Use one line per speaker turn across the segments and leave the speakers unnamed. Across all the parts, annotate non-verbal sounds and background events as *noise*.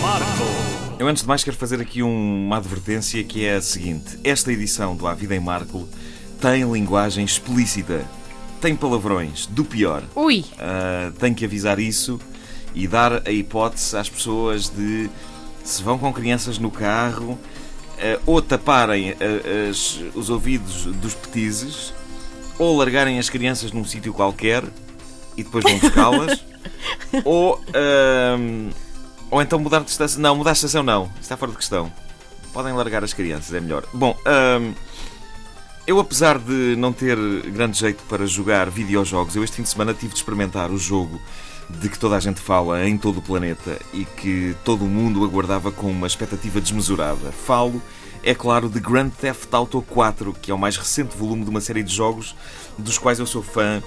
Marco.
Eu antes de mais quero fazer aqui um- uma advertência que é a seguinte. Esta edição do A Vida em Marco tem linguagem explícita. Tem palavrões, do pior.
Ui,
Ah, tenho que avisar isso e dar a hipótese às pessoas de se vão com crianças no carro ah, ou taparem ah, as- os ouvidos dos petizes ou largarem as crianças num sítio qualquer e depois vão *laughs* buscá-las ou, ou então mudar de estação. Não, mudar de estação não. Está fora de questão. Podem largar as crianças, é melhor. Bom, ahm, eu, apesar de não ter grande jeito para jogar videojogos, eu este fim de semana tive de experimentar o jogo de que toda a gente fala em todo o planeta e que todo o mundo aguardava com uma expectativa desmesurada. Falo, é claro, de Grand Theft Auto 4, que é o mais recente volume de uma série de jogos dos quais eu sou fã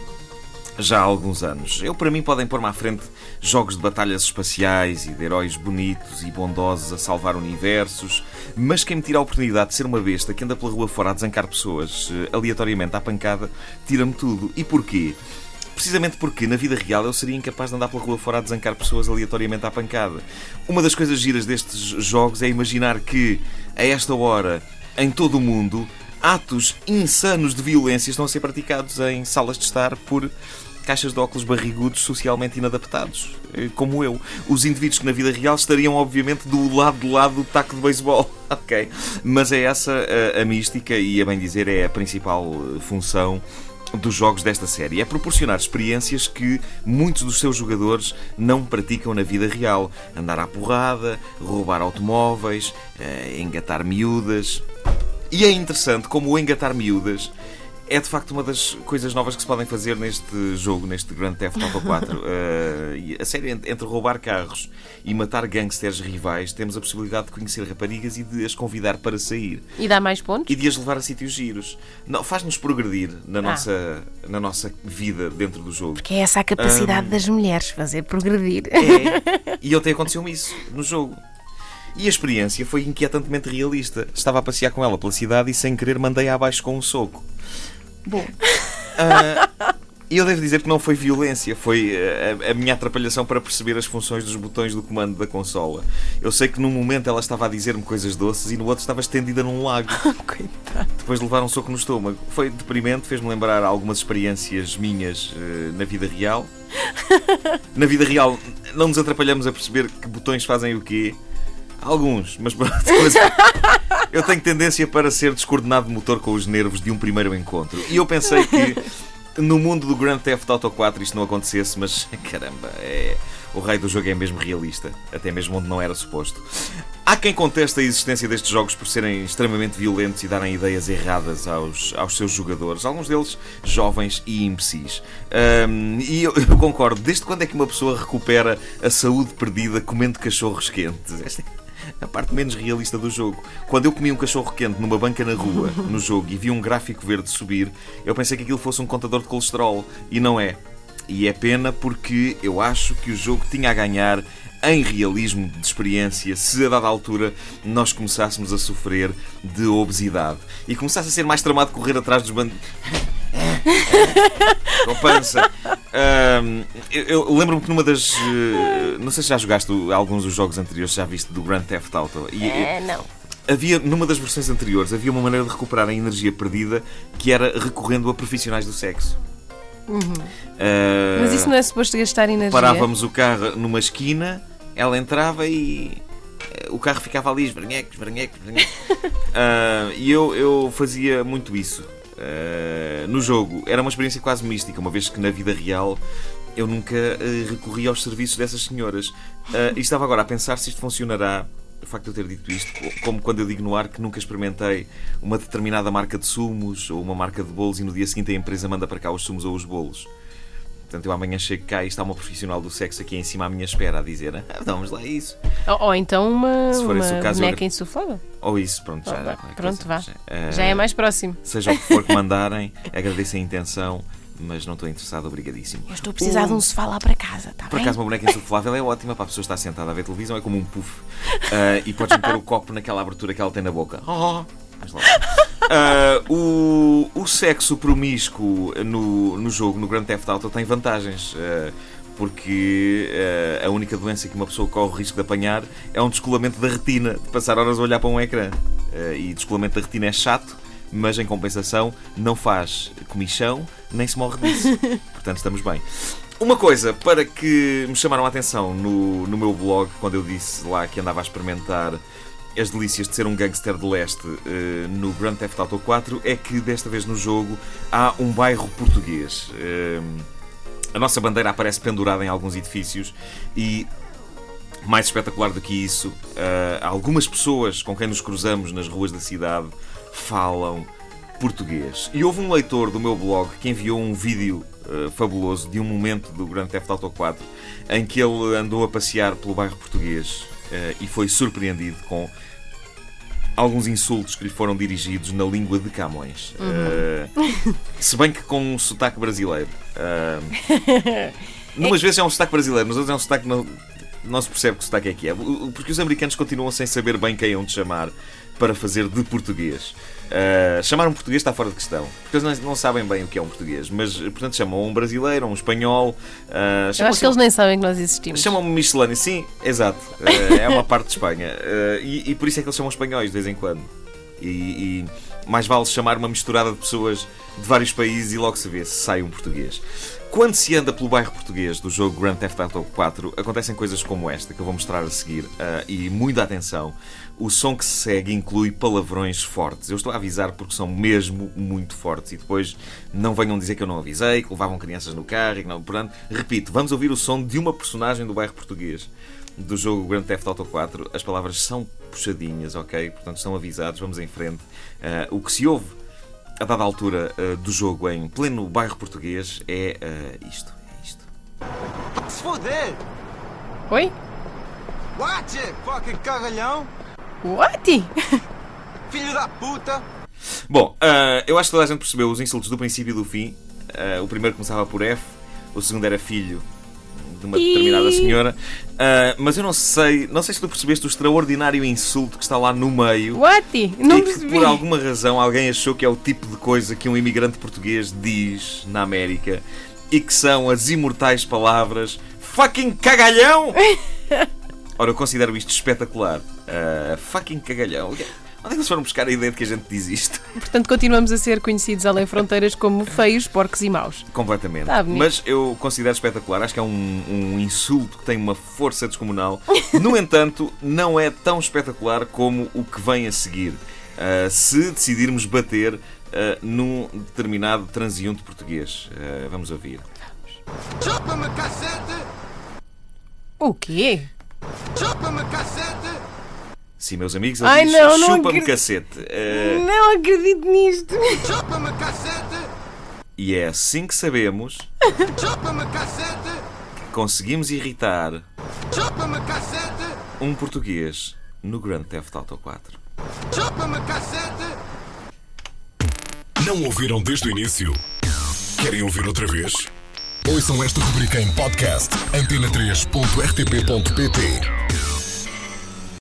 já há alguns anos. Eu, para mim, podem pôr-me à frente jogos de batalhas espaciais e de heróis bonitos e bondosos a salvar universos, mas quem me tira a oportunidade de ser uma besta que anda pela rua fora a desancar pessoas eh, aleatoriamente à pancada, tira-me tudo. E porquê? Precisamente porque na vida real eu seria incapaz de andar pela rua fora a desancar pessoas aleatoriamente à pancada. Uma das coisas giras destes jogos é imaginar que, a esta hora, em todo o mundo, atos insanos de violência estão a ser praticados em salas de estar por caixas de óculos barrigudos socialmente inadaptados, eh, como eu. Os indivíduos que na vida real estariam, obviamente, do lado de lado do taco de beisebol. *laughs* ok. Mas é essa a, a mística e, a bem dizer, é a principal eh, função dos jogos desta série. É proporcionar experiências que muitos dos seus jogadores não praticam na vida real. Andar à porrada, roubar automóveis, eh, engatar miúdas. E é interessante como o engatar miúdas é de facto uma das coisas novas que se podem fazer neste jogo, neste Grand Theft Auto 4. *laughs* Eh, e a série entre roubar carros e matar gangsters rivais, temos a possibilidade de conhecer raparigas e de as convidar para sair
e dá mais pontos?
e de as levar a sítios giros. Não, faz-nos progredir na, nossa, na nossa vida dentro do jogo.
Que é essa a capacidade das mulheres, fazer progredir.
É. *laughs* E ontem aconteceu-me isso no jogo. E a experiência foi inquietantemente realista. Estava a passear com ela pela cidade e sem querer mandei-a abaixo com um soco. Bom. E eu devo dizer que não foi violência, foi ah, a, a minha atrapalhação para perceber as funções dos botões do comando da consola. Eu sei que num momento ela estava a dizer-me coisas doces e no outro estava estendida num lago. *laughs* Depois de levar um soco no estômago. Foi deprimente, fez-me lembrar algumas experiências minhas eh, na vida real. *laughs* Na vida real, não nos atrapalhamos a perceber que botões fazem o quê. Alguns, *laughs* mas eu tenho tendência para ser descoordenado de motor com os nervos de um primeiro encontro. E eu pensei que no mundo do Grand Theft Auto 4 isto não acontecesse, mas *laughs* caramba, é... o rei do jogo é mesmo realista, até mesmo onde não era suposto. Há quem conteste a existência destes jogos por serem extremamente violentos e darem ideias erradas aos, aos seus jogadores, alguns deles jovens e imbecis. Ahm, e eu, eu concordo, desde quando é que uma pessoa recupera a saúde perdida comendo cachorros quentes? Esta é a parte menos realista do jogo. Quando eu comi um cachorro quente numa banca na rua, no jogo, e vi um gráfico verde subir, eu pensei que aquilo fosse um contador de colesterol. E não é. E é pena porque eu acho que o jogo tinha a ganhar em realismo de experiência se a dada altura nós começássemos a sofrer de obesidade e começasse a ser mais tramado correr atrás dos bandidos. *laughs* Com pança. Eu eu lembro-me que numa das. eh, não sei se já jogaste alguns dos jogos anteriores, já viste do Grand Theft Auto. E,
É, não.
Havia, numa das versões anteriores, havia uma maneira de recuperar a energia perdida que era recorrendo a profissionais do sexo. Ah,
Mas isso não é suposto gastar energia?
Parávamos o carro numa esquina, ela entrava e eh, o carro ficava ali, esverneque, esverneque, esverneque. *laughs* Ah, e eu, eu fazia muito isso ah, no jogo. Era uma experiência quase mística, uma vez que na vida real eu nunca eh, recorri aos serviços dessas senhoras. Ah, e estava agora a pensar se isto funcionará. O facto de eu ter dito isto, como quando eu digo no ar que nunca experimentei uma determinada marca de sumos ou uma marca de bolos e no dia seguinte a empresa manda para cá os sumos ou os bolos. Portanto, eu amanhã chego cá e está uma profissional do sexo aqui em cima à minha espera a dizer ah, vamos lá isso.
Ou, ou então uma,
Se for
uma
esse o caso, eu
boneca
gra-
insuflável.
Ou isso, pronto, já.
Oh, vá,
qualquer
pronto,
coisa.
vá.
Ah,
Já é mais próximo. *laughs*
Seja o que for que *laughs* mandarem, agradeço a intenção, mas não estou interessado, obrigadíssimo.
Eu estou a precisar de um sofá lá para casa, está
Por
bem?
acaso, uma boneca insuflável é ótima para a pessoa estar sentada a ver televisão, é como um puff. *laughs* Ah, e podes meter o copo naquela abertura que ela tem na boca. Oh, vais lá. Ah, o, o sexo promíscuo no, no jogo, no Grand Theft Auto, tem vantagens. Ah, porque eh, a única doença que uma pessoa corre o risco de apanhar é um descolamento da retina, de passar horas a olhar para um ecrã. E descolamento da retina é chato, mas em compensação não faz comichão nem se morre disso. *laughs* Portanto, estamos bem. Uma coisa para que me chamaram a atenção no, no meu blog, quando eu disse lá que andava a experimentar as delícias de ser um gangster de leste eh, no Grand Theft Auto 4, é que desta vez no jogo há um bairro português. Eh, a nossa bandeira aparece pendurada em alguns edifícios e mais espetacular do que isso, eh, algumas pessoas com quem nos cruzamos nas ruas da cidade falam português. E houve um leitor do meu blog que enviou um vídeo uh, fabuloso de um momento do Grand Theft Auto 4 em que ele andou a passear pelo bairro português uh, e foi surpreendido com alguns insultos que lhe foram dirigidos na língua de Camões. Uh, se bem que com um sotaque brasileiro. *laughs* Uh, numas vezes é um sotaque brasileiro, mas outras é um sotaque não, não se percebe que sotaque é que é. Porque os americanos continuam sem saber bem quem hão de chamar para fazer de português. Uh, chamar um português está fora de questão, porque eles não, não, sabem bem o que é um português, mas portanto chamam um brasileiro, um espanhol.
Uh, Eu acho que eles nem sabem que nós existimos.
Chamam-me miscelâneo, sim, exato. Uh, é uma parte de Espanha. E, e, por isso é que eles chamam espanhóis de vez em quando. E, e mais vale chamar uma misturada de pessoas de vários países e logo se vê se sai um português. Quando se anda pelo bairro português do jogo Grand Theft Auto 4, acontecem coisas como esta que eu vou mostrar a seguir. E muita atenção, o som que se segue inclui palavrões fortes. Eu estou a avisar porque são mesmo muito fortes. E depois não venham dizer que eu não avisei, que levavam crianças no carro e que não. Portanto, repito, vamos ouvir o som de uma personagem do bairro português do jogo Grand Theft Auto 4. As palavras são puxadinhas, ok? Portanto, estão avisados, vamos em frente. Uh, o que se ouve a dada altura uh, do jogo em pleno bairro português é uh, isto. É isto.
Se foder!
Oi?
Watch it, fucking cagalhão!
What? *laughs*
Filho da puta!
Bom, uh, eu acho que toda a gente percebeu os insultos do princípio e do fim. o primeiro começava por F, o segundo era filho de uma determinada senhora. Uh, mas eu não sei, não sei se tu percebeste o extraordinário insulto que está lá no meio.
What? Não
e
percebi.
que por alguma razão alguém achou que é o tipo de coisa que um imigrante português diz na América e que são as imortais palavras fucking cagalhão! *laughs* Ora, eu considero isto espetacular. Uh, fucking cagalhão. Onde é que eles foram buscar a ideia de que a gente diz isto? *laughs*
Portanto, continuamos a ser conhecidos além fronteiras como feios, porcos e maus.
Completamente.
Tá.
Mas eu considero espetacular. Acho que é um, um insulto que tem uma força descomunal. No *laughs* entanto, não é tão espetacular como o que vem a seguir. Uh, se decidirmos bater uh, num determinado transeunte português. Uh, vamos ouvir.
Chupa-me cacete!
O quê?
Chupa-me cacete!
Sim, meus amigos, ele
Ai,
diz
não, não
chupa-me
acredito.
cacete. Uh,
Não acredito nisto.
Chupa-me cacete!
e é assim que sabemos
Chupa-me cacete!
que conseguimos irritar
Chupa-me cacete!
um português no Grand Theft Auto 4.
Chupa-me cacete!
Não ouviram desde o início? Querem ouvir outra vez? Ouçam esta rubrica em podcast antena3.rtp.pt